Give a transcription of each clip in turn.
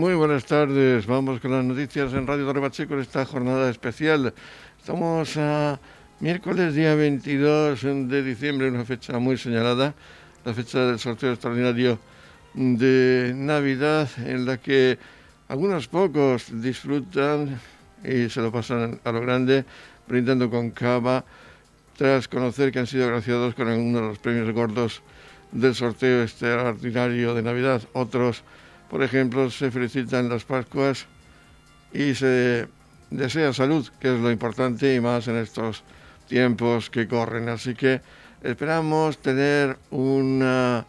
Muy buenas tardes. Vamos con las noticias en Radio Torre Pacheco en esta jornada especial. Estamos a miércoles día 22 de diciembre, una fecha muy señalada, la fecha del sorteo extraordinario de Navidad en la que algunos pocos disfrutan y se lo pasan a lo grande brindando con cava tras conocer que han sido agraciados con uno de los premios gordos del sorteo extraordinario de Navidad. Otros por ejemplo, se felicitan las Pascuas y se desea salud, que es lo importante y más en estos tiempos que corren. Así que esperamos tener una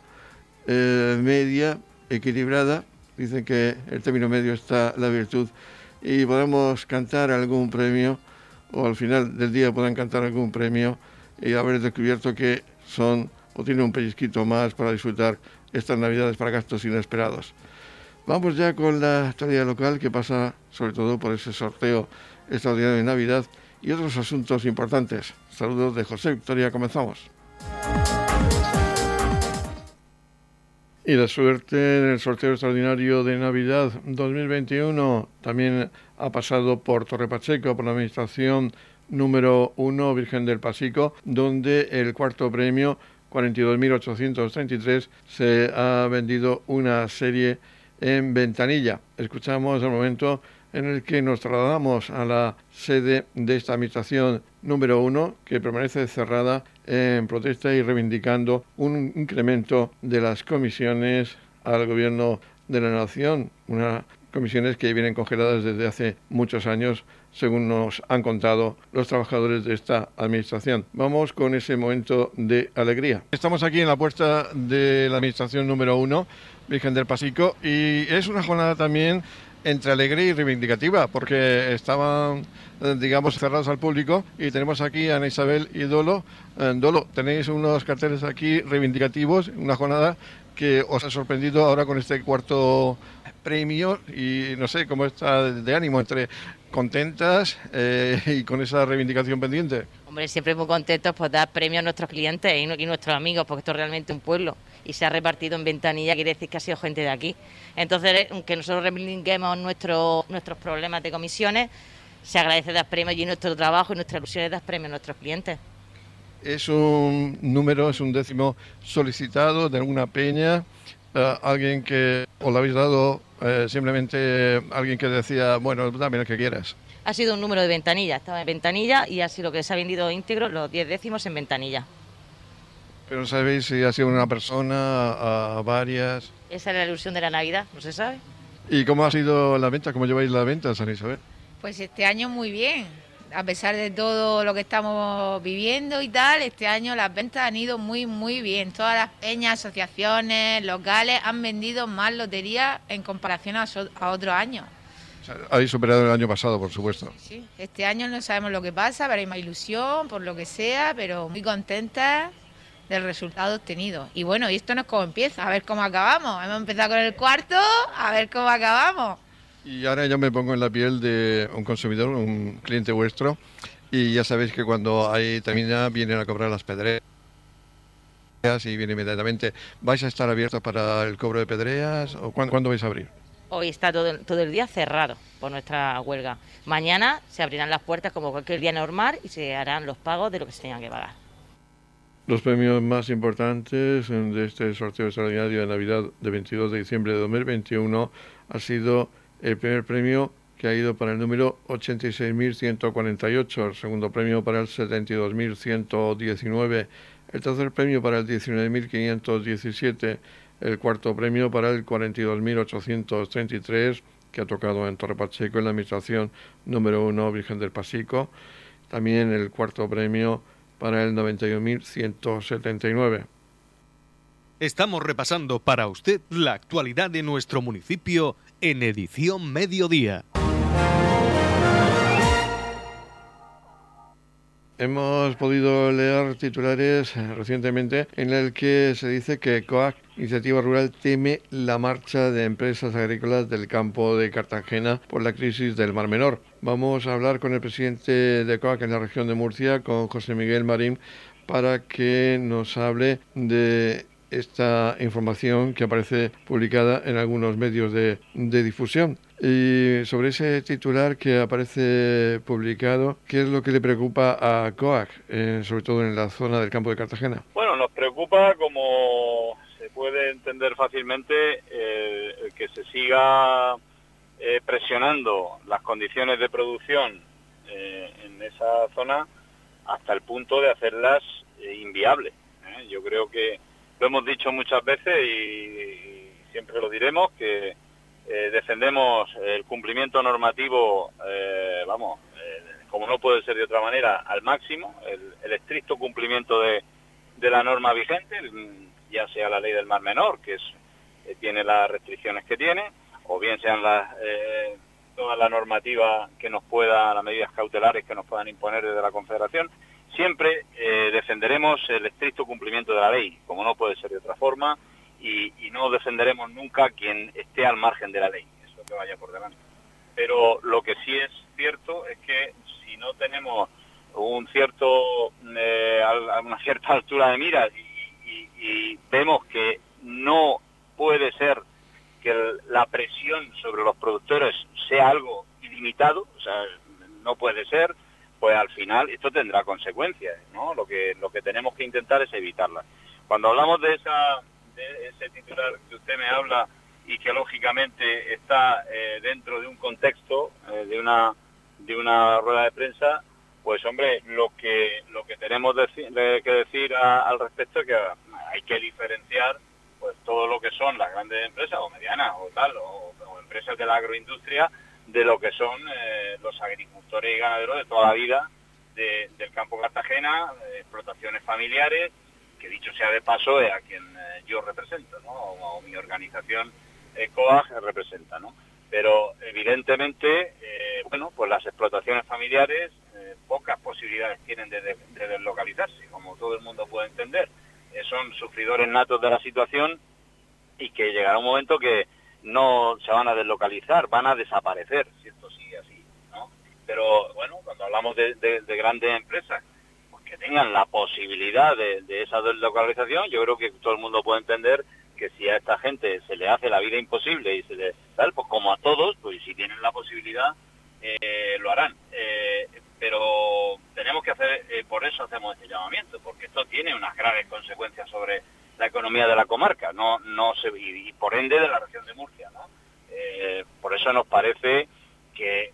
eh, media equilibrada. Dicen que el término medio está la virtud y podemos cantar algún premio o al final del día puedan cantar algún premio y haber descubierto que son o tienen un pellizquito más para disfrutar estas navidades para gastos inesperados. Vamos ya con la actualidad local que pasa sobre todo por ese sorteo extraordinario de Navidad y otros asuntos importantes. Saludos de José Victoria, comenzamos. Y la suerte en el sorteo extraordinario de Navidad 2021 también ha pasado por Torre Pacheco, por la administración número 1 Virgen del Pasico, donde el cuarto premio, 42.833, se ha vendido una serie en Ventanilla. Escuchamos el momento en el que nos trasladamos a la sede de esta administración número uno, que permanece cerrada en protesta y reivindicando un incremento de las comisiones al gobierno de la nación, unas comisiones que vienen congeladas desde hace muchos años, según nos han contado los trabajadores de esta administración. Vamos con ese momento de alegría. Estamos aquí en la puerta de la administración número uno Virgen del Pasico. Y es una jornada también entre alegre y reivindicativa, porque estaban, eh, digamos, cerrados al público y tenemos aquí a Ana Isabel y Dolo. Eh, Dolo, tenéis unos carteles aquí reivindicativos, una jornada que os ha sorprendido ahora con este cuarto premio y no sé cómo está de ánimo entre contentas eh, y con esa reivindicación pendiente. Hombre, siempre muy contentos por dar premios a nuestros clientes y nuestros amigos, porque esto es realmente un pueblo y se ha repartido en ventanilla, quiere decir que ha sido gente de aquí. Entonces, aunque nosotros reivindiquemos nuestro, nuestros problemas de comisiones, se agradece dar premios y nuestro trabajo y nuestra ilusión es dar premios a nuestros clientes. Es un número, es un décimo solicitado de alguna peña, eh, alguien que os lo habéis dado eh, simplemente alguien que decía, bueno, dame lo que quieras. Ha sido un número de ventanilla, estaba en ventanilla y ha sido que se ha vendido íntegro los 10 décimos en ventanilla. Pero sabéis si ha sido una persona, a varias. Esa es la ilusión de la Navidad, no se sabe. ¿Y cómo ha sido la venta? ¿Cómo lleváis la venta, San Isabel? Pues este año muy bien. A pesar de todo lo que estamos viviendo y tal, este año las ventas han ido muy, muy bien. Todas las peñas, asociaciones, locales han vendido más loterías en comparación a, a otros años. habéis superado el año pasado, por supuesto. Sí, este año no sabemos lo que pasa, pero hay más ilusión, por lo que sea, pero muy contentas del resultado obtenido. Y bueno, y esto no es como empieza, a ver cómo acabamos. Hemos empezado con el cuarto, a ver cómo acabamos. Y ahora yo me pongo en la piel de un consumidor, un cliente vuestro, y ya sabéis que cuando ahí termina vienen a cobrar las pedreas y viene inmediatamente. ¿Vais a estar abiertos para el cobro de pedreas o cuándo, vais a abrir? Hoy está todo, todo el día cerrado por nuestra huelga. Mañana se abrirán las puertas como cualquier día normal y se harán los pagos de lo que se tengan que pagar. Los premios más importantes de este sorteo extraordinario de Navidad de 22 de diciembre de 2021 ha sido el primer premio que ha ido para el número 86.148, el segundo premio para el 72.119, el tercer premio para el 19.517, el cuarto premio para el 42.833, que ha tocado en Torre Pacheco en la administración número 1 Virgen del Pasico, también el cuarto premio para el 91.179. Estamos repasando para usted la actualidad de nuestro municipio en edición mediodía. Hemos podido leer titulares recientemente en el que se dice que COAC, Iniciativa Rural, teme la marcha de empresas agrícolas del campo de Cartagena por la crisis del Mar Menor. Vamos a hablar con el presidente de COAC en la región de Murcia, con José Miguel Marín, para que nos hable de esta información que aparece publicada en algunos medios de, difusión. Y sobre ese titular que aparece publicado, ¿qué es lo que le preocupa a COAC, eh, sobre todo en la zona del campo de Cartagena? Bueno, nos preocupa, como se puede entender fácilmente, eh, que se siga eh, presionando las condiciones de producción en esa zona hasta el punto de hacerlas inviables. Yo creo que lo hemos dicho muchas veces y, siempre lo diremos, que eh, defendemos el cumplimiento normativo, eh, vamos, eh, como no puede ser de otra manera, al máximo, el, estricto cumplimiento de, la norma vigente, ya sea la ley del mar menor, que tiene las restricciones que tiene, o bien sean las, toda la normativa que nos pueda, las medidas cautelares que nos puedan imponer desde la Confederación, Siempre eh, defenderemos el estricto cumplimiento de la ley, como no puede ser de otra forma, y, no defenderemos nunca a quien esté al margen de la ley, eso que vaya por delante. Pero lo que sí es cierto es que si no tenemos un cierto, eh, una cierta altura de miras y, vemos que no puede ser que la presión sobre los productores sea algo ilimitado, o sea, no puede ser, pues al final esto tendrá consecuencias, ¿no? Lo que, lo que tenemos que intentar es evitarlas. Cuando hablamos de, esa, de ese titular que usted me habla y que lógicamente está eh, dentro de un contexto, eh, de, una, de una rueda de prensa, pues hombre, lo que, lo que tenemos que decir al respecto es que hay que diferenciar pues todo lo que son las grandes empresas o medianas o tal, o empresas de la agroindustria, de lo que son eh, los agricultores y ganaderos de toda la vida del campo Cartagena, explotaciones familiares, que dicho sea de paso es a quien eh, yo represento, ¿no? o, mi organización eh, COAG representa. ¿no? Pero evidentemente, bueno, pues las explotaciones familiares pocas posibilidades tienen de, deslocalizarse, como todo el mundo puede entender. son sufridores natos de la situación y que llegará un momento que no se van a deslocalizar, van a desaparecer, si esto sigue así, ¿no? Pero bueno, cuando hablamos de, grandes empresas, pues que tengan la posibilidad de, esa deslocalización, yo creo que todo el mundo puede entender que si a esta gente se le hace la vida imposible y se le tal, pues como a todos, pues si tienen la posibilidad, eh, lo harán. Eh, pero tenemos que hacer, eh, por eso hacemos este llamamiento, porque esto tiene unas graves consecuencias sobre la economía de la comarca, no, no se, y, por ende de la región de Murcia. ¿no? Eh, por eso nos parece que eh,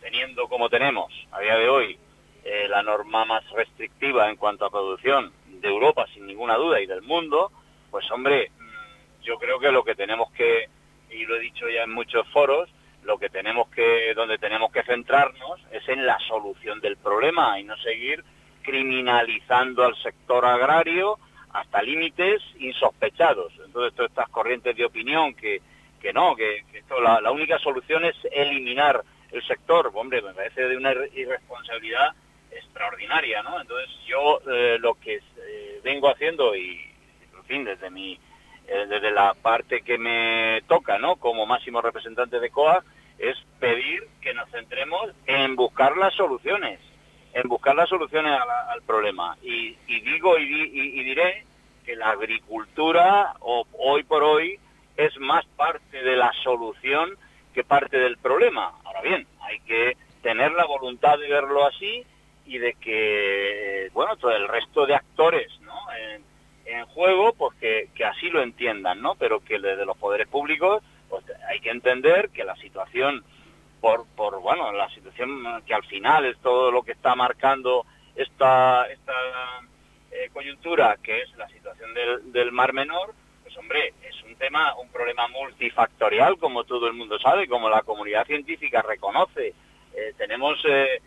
teniendo como tenemos a día de hoy eh, la norma más restrictiva en cuanto a producción de Europa, sin ninguna duda, y del mundo, pues hombre, mm, yo creo que lo que tenemos que, y lo he dicho ya en muchos foros, lo que tenemos que, donde tenemos que centrarnos es en la solución del problema y no seguir criminalizando al sector agrario, hasta límites insospechados. Entonces, todas estas corrientes de opinión que, que no, que, esto, la, única solución es eliminar el sector, hombre, me parece de una irresponsabilidad extraordinaria, ¿no? Entonces, yo eh, lo que eh, vengo haciendo y, en fin, desde mi eh, desde la parte que me toca, ¿no? Como máximo representante de COA, es pedir que nos centremos en buscar las soluciones en buscar las soluciones al problema. Y, digo y, diré que la agricultura hoy por hoy es más parte de la solución que parte del problema. Ahora bien, hay que tener la voluntad de verlo así y de que, bueno, todo el resto de actores ¿no? en, juego, pues que, que, así lo entiendan, ¿no? Pero que desde los poderes públicos pues hay que entender que la situación por, por bueno, la situación que al final es todo lo que está marcando esta, esta eh, coyuntura, que es la situación del, Mar Menor, pues hombre, es un tema, un problema multifactorial, como todo el mundo sabe, como la comunidad científica reconoce. Eh, tenemos eh,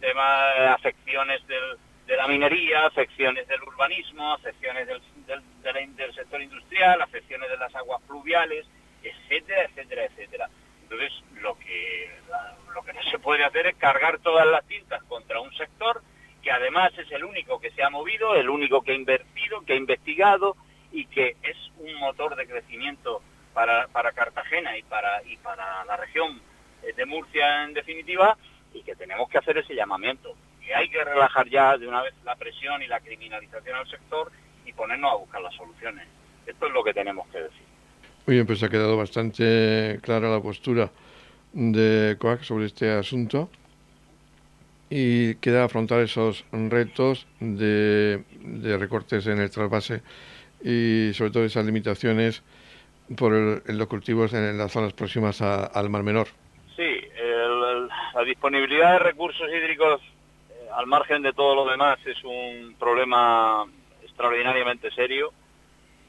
temas, afecciones del, de la minería, afecciones del urbanismo, afecciones del, del, del sector industrial, afecciones de las aguas fluviales, etcétera, etcétera, etcétera. Entonces, lo que, lo que no se puede hacer es cargar todas las tintas contra un sector que además es el único que se ha movido, el único que ha invertido, que ha investigado y que es un motor de crecimiento para, para Cartagena y para, y para la región de Murcia en definitiva, y que tenemos que hacer ese llamamiento, que hay que relajar ya de una vez la presión y la criminalización al sector y ponernos a buscar las soluciones. Esto es lo que tenemos que decir. Muy bien, pues ha quedado bastante clara la postura de COAC sobre este asunto y queda afrontar esos retos de, recortes en el trasvase y sobre todo esas limitaciones por los cultivos en las zonas próximas al Mar Menor. Sí, la disponibilidad de recursos hídricos eh, al margen de todo lo demás es un problema extraordinariamente serio,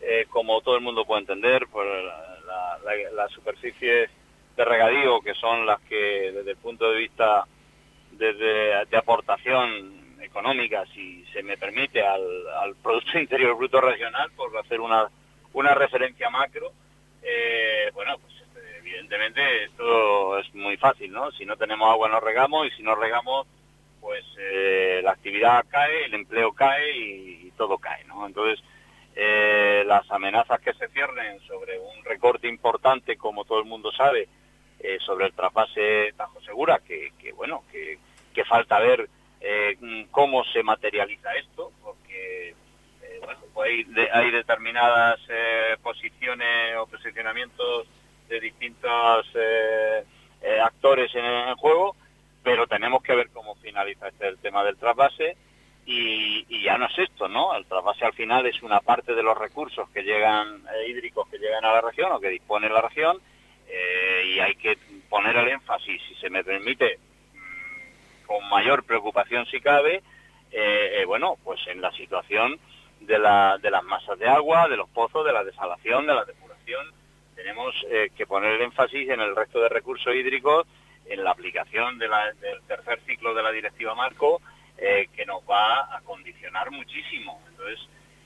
eh, como todo el mundo puede entender, por la, la, superficies de regadío que son las que desde el punto de vista de aportación económica, si se me permite, al, al Producto Interior Bruto Regional, por hacer una, una referencia macro, eh, bueno, pues evidentemente esto es muy fácil, ¿no? Si no tenemos agua no regamos y si no regamos, pues eh, la actividad cae, el empleo cae y, todo cae, ¿no? Entonces, eh, las amenazas que se ciernen sobre un recorte importante, como todo el mundo sabe, eh, sobre el trasvase Tajo Segura, que, bueno, que, que, falta ver cómo se materializa esto, porque bueno, pues hay, determinadas posiciones o posicionamientos de distintos eh, eh, actores en el juego, pero tenemos que ver cómo finaliza este tema del trasvase y, ya no es esto, ¿no? El trasvase al final es una parte de los recursos que llegan eh, hídricos que llegan a la región o que dispone la región y hay que poner el énfasis, si se me permite, con mayor preocupación si cabe, bueno, pues en la situación de, la, de las masas de agua, de los pozos, de la desalación, de la depuración, tenemos eh, que poner el énfasis en el resto de recursos hídricos, en la aplicación del tercer ciclo de la directiva Marco, eh, que nos va a condicionar muchísimo. Entonces,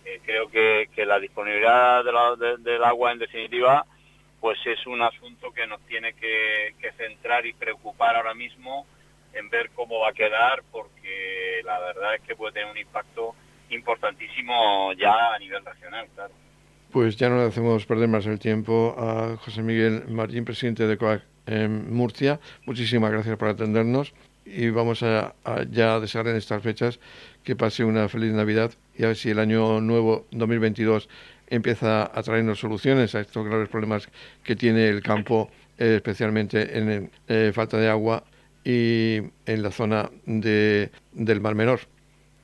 eh, creo que, la disponibilidad del agua, en definitiva, pues es un asunto que nos tiene que centrar y preocupar ahora mismo en ver cómo va a quedar, porque la verdad es que puede tener un impacto importantísimo ya a nivel regional, claro. Pues ya no le hacemos perder más el tiempo a José Miguel Martín, presidente de COAC en Murcia. Muchísimas gracias por atendernos y vamos a, ya desear en estas fechas que pase una feliz Navidad y a ver si el año nuevo 2022 empieza a traernos soluciones a estos graves problemas que tiene el campo, eh, especialmente en eh, falta de agua y en la zona de, del Mar Menor.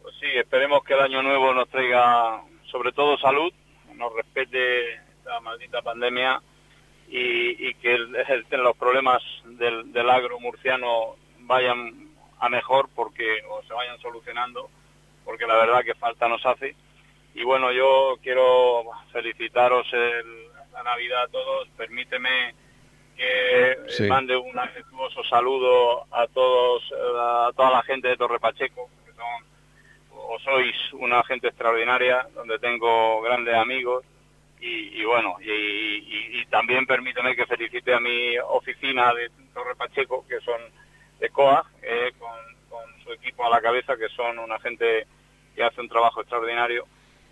Pues sí, esperemos que el año nuevo nos traiga sobre todo salud nos respete esta maldita pandemia y, que los problemas del, agro murciano vayan a mejor porque o se vayan solucionando porque la verdad que falta nos hace y bueno yo quiero felicitaros la Navidad a todos permíteme que mande un afectuoso saludo a todos a toda la gente de Torre Pacheco que son o sois una gente extraordinaria, donde tengo grandes amigos y, bueno, y, también permíteme que felicite a mi oficina de Torre Pacheco, que son de COA, eh, con, su equipo a la cabeza, que son una gente que hace un trabajo extraordinario.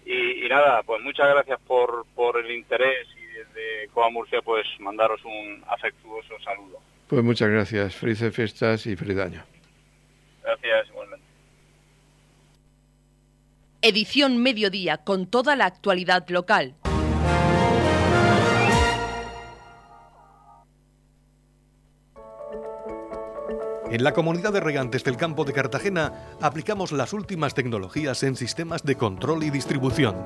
Y, nada, pues muchas gracias por, por el interés y desde COA Murcia pues mandaros un afectuoso saludo. Pues muchas gracias, felices fiestas y feliz año. Gracias, igualmente edición mediodía con toda la actualidad local. En la comunidad de regantes del campo de Cartagena aplicamos las últimas tecnologías en sistemas de control y distribución,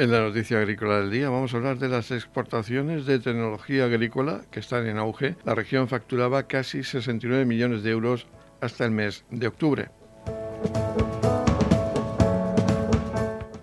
En la noticia agrícola del día vamos a hablar de las exportaciones de tecnología agrícola que están en auge. La región facturaba casi 69 millones de euros hasta el mes de octubre.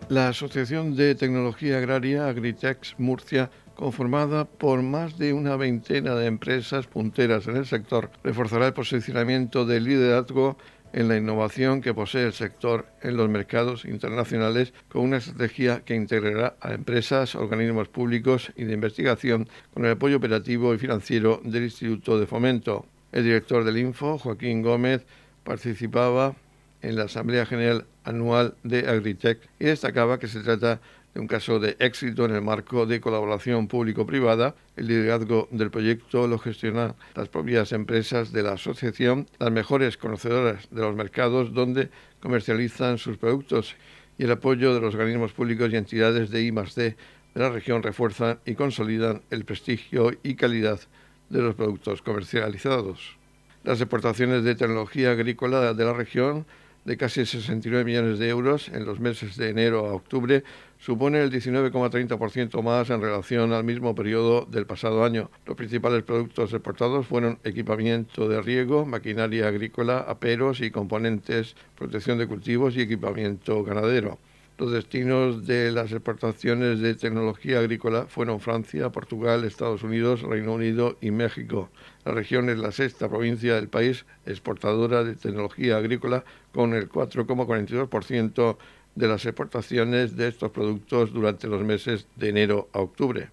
La Asociación de Tecnología Agraria Agritex Murcia, conformada por más de una veintena de empresas punteras en el sector, reforzará el posicionamiento de liderazgo en la innovación que posee el sector en los mercados internacionales con una estrategia que integrará a empresas, organismos públicos y de investigación con el apoyo operativo y financiero del Instituto de Fomento. El director del Info, Joaquín Gómez, participaba en la Asamblea General Anual de Agritech y destacaba que se trata de un caso de éxito en el marco de colaboración público-privada. El liderazgo del proyecto lo gestionan las propias empresas de la asociación, las mejores conocedoras de los mercados donde comercializan sus productos y el apoyo de los organismos públicos y entidades de I+D de la región refuerzan y consolidan el prestigio y calidad de los productos comercializados. Las exportaciones de tecnología agrícola de la región de casi 69 millones de euros en los meses de enero a octubre supone el 19,30% más en relación al mismo periodo del pasado año. Los principales productos exportados fueron equipamiento de riego, maquinaria agrícola, aperos y componentes, protección de cultivos y equipamiento ganadero. Los destinos de las exportaciones de tecnología agrícola fueron Francia, Portugal, Estados Unidos, Reino Unido y México. La región es la sexta provincia del país exportadora de tecnología agrícola con el 4,42% de las exportaciones de estos productos durante los meses de enero a octubre.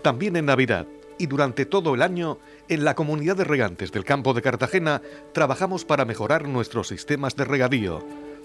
También en Navidad y durante todo el año, en la comunidad de regantes del campo de Cartagena trabajamos para mejorar nuestros sistemas de regadío.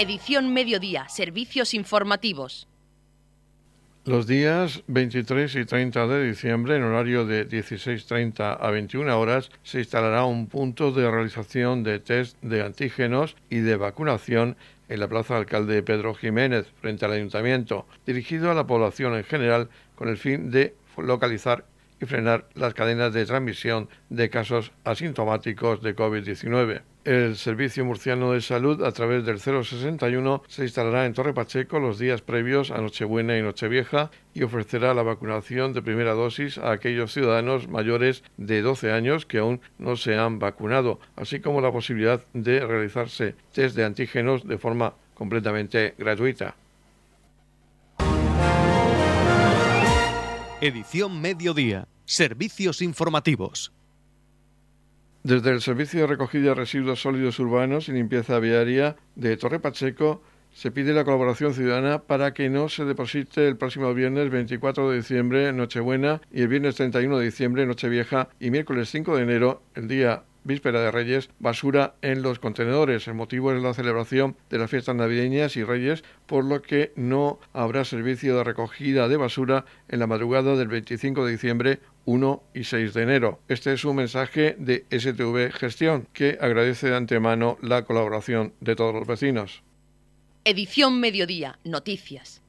Edición Mediodía, Servicios Informativos. Los días 23 y 30 de diciembre, en horario de 16.30 a 21 horas, se instalará un punto de realización de test de antígenos y de vacunación en la Plaza Alcalde Pedro Jiménez, frente al Ayuntamiento, dirigido a la población en general con el fin de localizar y frenar las cadenas de transmisión de casos asintomáticos de COVID-19. El Servicio Murciano de Salud, a través del 061, se instalará en Torre Pacheco los días previos a Nochebuena y Nochevieja y ofrecerá la vacunación de primera dosis a aquellos ciudadanos mayores de 12 años que aún no se han vacunado, así como la posibilidad de realizarse test de antígenos de forma completamente gratuita. Edición Mediodía. Servicios informativos. Desde el Servicio de Recogida de Residuos Sólidos Urbanos y Limpieza Viaria de Torre Pacheco se pide la colaboración ciudadana para que no se deposite el próximo viernes 24 de diciembre, Nochebuena, y el viernes 31 de diciembre, Nochevieja, y miércoles 5 de enero, el día víspera de Reyes, basura en los contenedores. El motivo es la celebración de las fiestas navideñas y Reyes, por lo que no habrá servicio de recogida de basura en la madrugada del 25 de diciembre 1 y 6 de enero. Este es un mensaje de STV Gestión, que agradece de antemano la colaboración de todos los vecinos. Edición Mediodía, Noticias.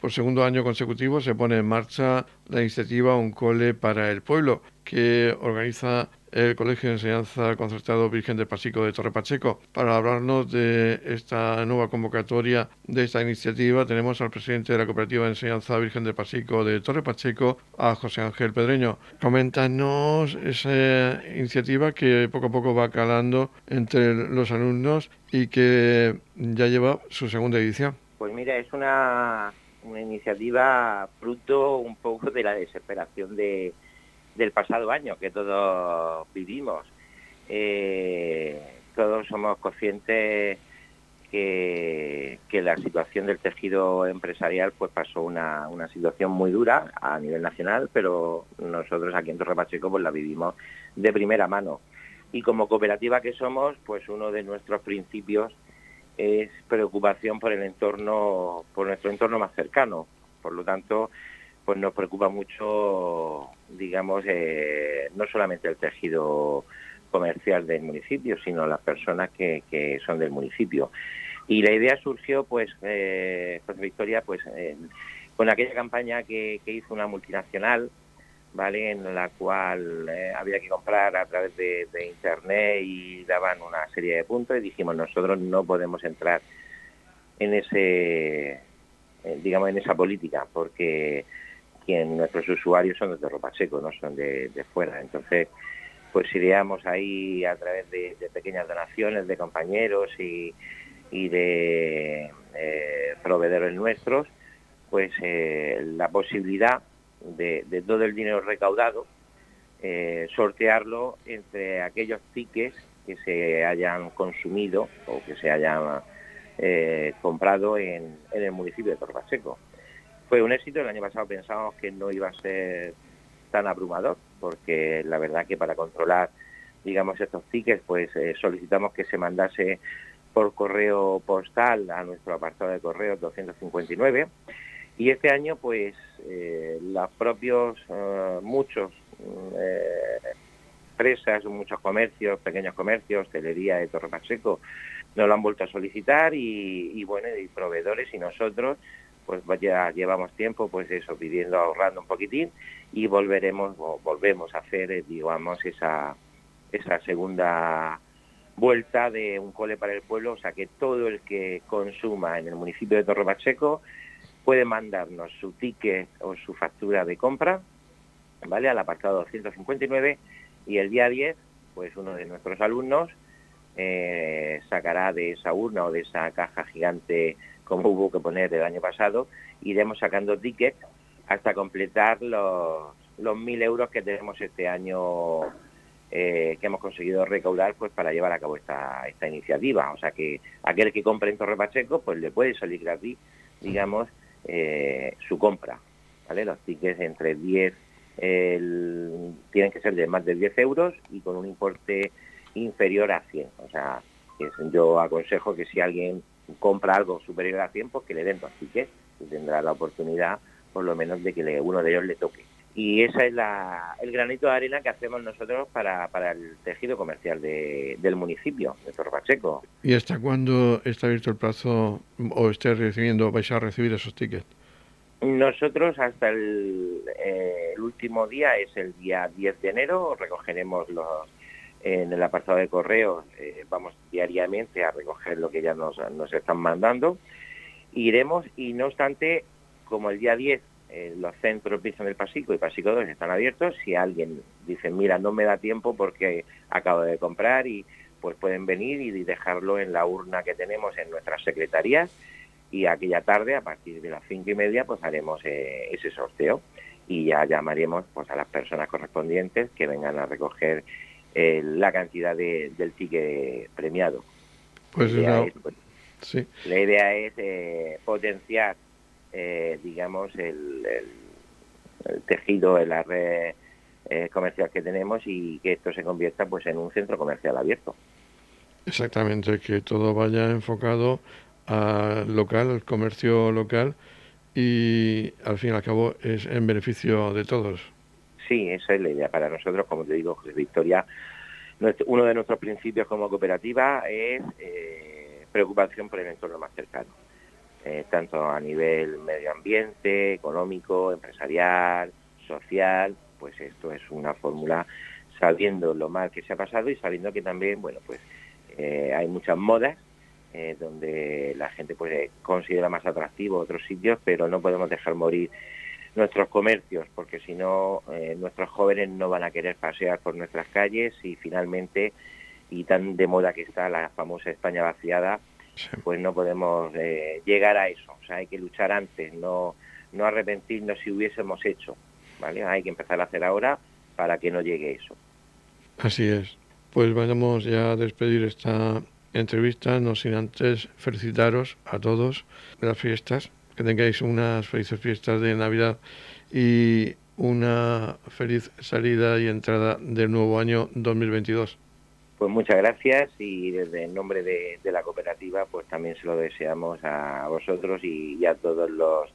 Por segundo año consecutivo se pone en marcha la iniciativa Un Cole para el Pueblo, que organiza el Colegio de Enseñanza Concertado Virgen del Pasico de Torre Pacheco. Para hablarnos de esta nueva convocatoria de esta iniciativa, tenemos al presidente de la Cooperativa de Enseñanza Virgen del Pasico de Torre Pacheco, a José Ángel Pedreño. Coméntanos esa iniciativa que poco a poco va calando entre los alumnos y que ya lleva su segunda edición. Pues mira, es una, una iniciativa fruto un poco de la desesperación de del pasado año que todos vivimos. Eh, todos somos conscientes que, que, la situación del tejido empresarial pues pasó una, una, situación muy dura a nivel nacional, pero nosotros aquí en Torre Pacheco pues la vivimos de primera mano. Y como cooperativa que somos, pues uno de nuestros principios es preocupación por el entorno, por nuestro entorno más cercano. Por lo tanto, pues nos preocupa mucho, digamos, eh, no solamente el tejido comercial del municipio, sino las personas que, que son del municipio. Y la idea surgió, pues, eh, Victoria, pues, con aquella campaña que, hizo una multinacional, ¿vale? En la cual eh, había que comprar a través de, internet y daban una serie de puntos y dijimos nosotros no podemos entrar en ese, eh, digamos, en esa política porque quien nuestros usuarios son de ropa seco, no son de, fuera. Entonces, pues ideamos ahí a través de pequeñas donaciones de compañeros y y de eh, proveedores nuestros, pues la posibilidad de, todo el dinero recaudado eh, sortearlo entre aquellos tickets que se hayan consumido o que se hayan comprado en, el municipio de Torbaseco. Fue un éxito, el año pasado pensábamos que no iba a ser tan abrumador, porque la verdad que para controlar, digamos, estos tickets, pues solicitamos que se mandase por correo postal a nuestro apartado de correo 259 y este año pues eh, los propios eh, muchos eh, empresas, muchos comercios, pequeños comercios, hostelería de Torre Pacheco nos lo han vuelto a solicitar y, bueno, y proveedores y nosotros pues ya llevamos tiempo pues eso pidiendo ahorrando un poquitín y volveremos volvemos a hacer digamos esa esa segunda vuelta de un cole para el pueblo, o sea que todo el que consuma en el municipio de Torre Pacheco puede mandarnos su ticket o su factura de compra, ¿vale? Al apartado 259 y el día 10, pues uno de nuestros alumnos eh, sacará de esa urna o de esa caja gigante como hubo que poner el año pasado, iremos sacando tickets hasta completar los, los mil euros que tenemos este año eh, que hemos conseguido recaudar pues para llevar a cabo esta, esta iniciativa. O sea que aquel que compre en Torre Pacheco pues le puede salir gratis, digamos, eh, su compra. ¿vale? Los tickets entre 10, tienen que ser de más de 10 euros y con un importe inferior a 100. O sea, yo aconsejo que si alguien compra algo superior a 100, pues que le den dos tickets y tendrá la oportunidad por lo menos de que uno de ellos le toque y ese es el granito de arena que hacemos nosotros para, el tejido comercial del municipio de Torpacheco. ¿Y hasta cuándo está abierto el plazo o esté recibiendo, vais a recibir esos tickets? Nosotros hasta el, eh, último día es el día 10 de enero, recogeremos los en el apartado de correos, eh, vamos diariamente a recoger lo que ya nos, nos están mandando. Iremos y no obstante, como el día 10 eh, los centros Virgen del Pasico y Pasico 2 están abiertos. Si alguien dice, mira, no me da tiempo porque acabo de comprar y pues pueden venir y dejarlo en la urna que tenemos en nuestras secretarías y aquella tarde, a partir de las cinco y media, pues haremos eh, ese sorteo y ya llamaremos pues a las personas correspondientes que vengan a recoger eh, la cantidad del ticket premiado. Pues, la idea, es, pues, sí. la idea es potenciar eh, digamos, el, tejido de la red eh, comercial que tenemos y que esto se convierta pues en un centro comercial abierto. Exactamente, que todo vaya enfocado al local, al comercio local y al fin y al cabo es en beneficio de todos. Sí, esa es la idea. Para nosotros, como te digo, José Victoria, uno de nuestros principios como cooperativa es eh, preocupación por el entorno más cercano. Eh, tanto a nivel medio ambiente, económico, empresarial, social, pues esto es una fórmula sabiendo lo mal que se ha pasado y sabiendo que también, bueno, pues eh, hay muchas modas eh, donde la gente pues considera más atractivo otros sitios, pero no podemos dejar morir nuestros comercios, porque si no, nuestros jóvenes no van a querer pasear por nuestras calles y finalmente, y tan de moda que está la famosa España vaciada, pues no podemos eh, llegar a eso. O sea, hay que luchar antes, no, no arrepentirnos si hubiésemos hecho. ¿vale? Hay que empezar a hacer ahora para que no llegue eso. Así es. Pues vayamos ya a despedir esta entrevista, no sin antes felicitaros a todos de las fiestas, que tengáis unas felices fiestas de Navidad y una feliz salida y entrada del nuevo año 2022. Pues muchas gracias y desde el nombre de, la cooperativa pues también se lo deseamos a vosotros y, a todos los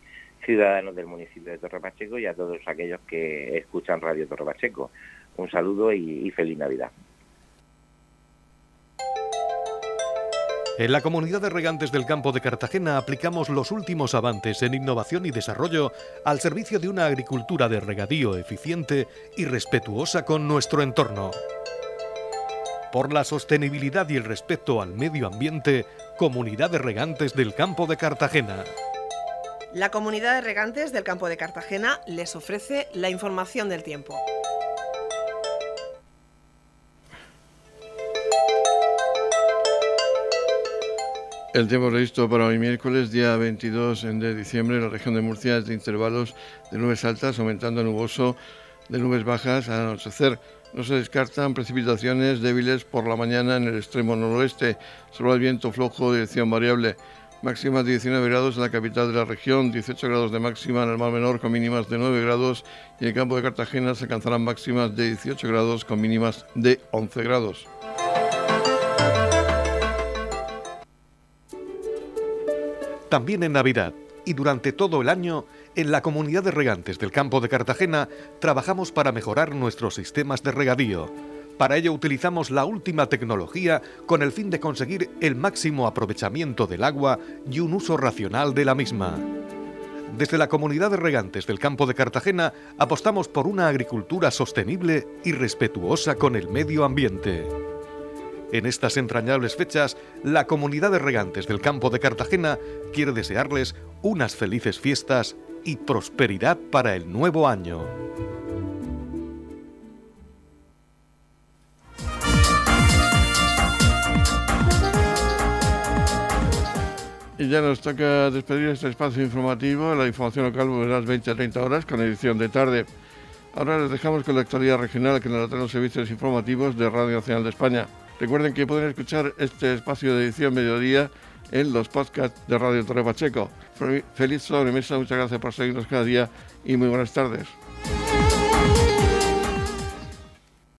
ciudadanos del municipio de Torre Pacheco y a todos aquellos que escuchan Radio Torre Pacheco. Un saludo y, y feliz Navidad. En la comunidad de regantes del campo de Cartagena aplicamos los últimos avances en innovación y desarrollo al servicio de una agricultura de regadío eficiente y respetuosa con nuestro entorno. Por la sostenibilidad y el respeto al medio ambiente, Comunidad de Regantes del Campo de Cartagena. La comunidad de regantes del campo de Cartagena les ofrece la información del tiempo. El tiempo previsto para hoy miércoles, día 22 de diciembre, en la región de Murcia es de intervalos de nubes altas, aumentando nuboso de nubes bajas al anochecer. No se descartan precipitaciones débiles por la mañana en el extremo noroeste, solo el viento flojo dirección variable. Máximas de 19 grados en la capital de la región, 18 grados de máxima en el mar menor con mínimas de 9 grados y en el campo de Cartagena se alcanzarán máximas de 18 grados con mínimas de 11 grados. También en Navidad y durante todo el año, en la comunidad de regantes del campo de Cartagena trabajamos para mejorar nuestros sistemas de regadío. Para ello utilizamos la última tecnología con el fin de conseguir el máximo aprovechamiento del agua y un uso racional de la misma. Desde la comunidad de regantes del campo de Cartagena apostamos por una agricultura sostenible y respetuosa con el medio ambiente. En estas entrañables fechas, la comunidad de regantes del campo de Cartagena quiere desearles unas felices fiestas y prosperidad para el nuevo año. Y ya nos toca despedir este espacio informativo. La información local volverá a las 20 a 30 horas con edición de tarde. Ahora les dejamos con la actualidad regional que nos los servicios informativos de Radio Nacional de España. Recuerden que pueden escuchar este espacio de edición mediodía en los podcasts de Radio Torre Pacheco. Feliz sobremesa, muchas gracias por seguirnos cada día y muy buenas tardes.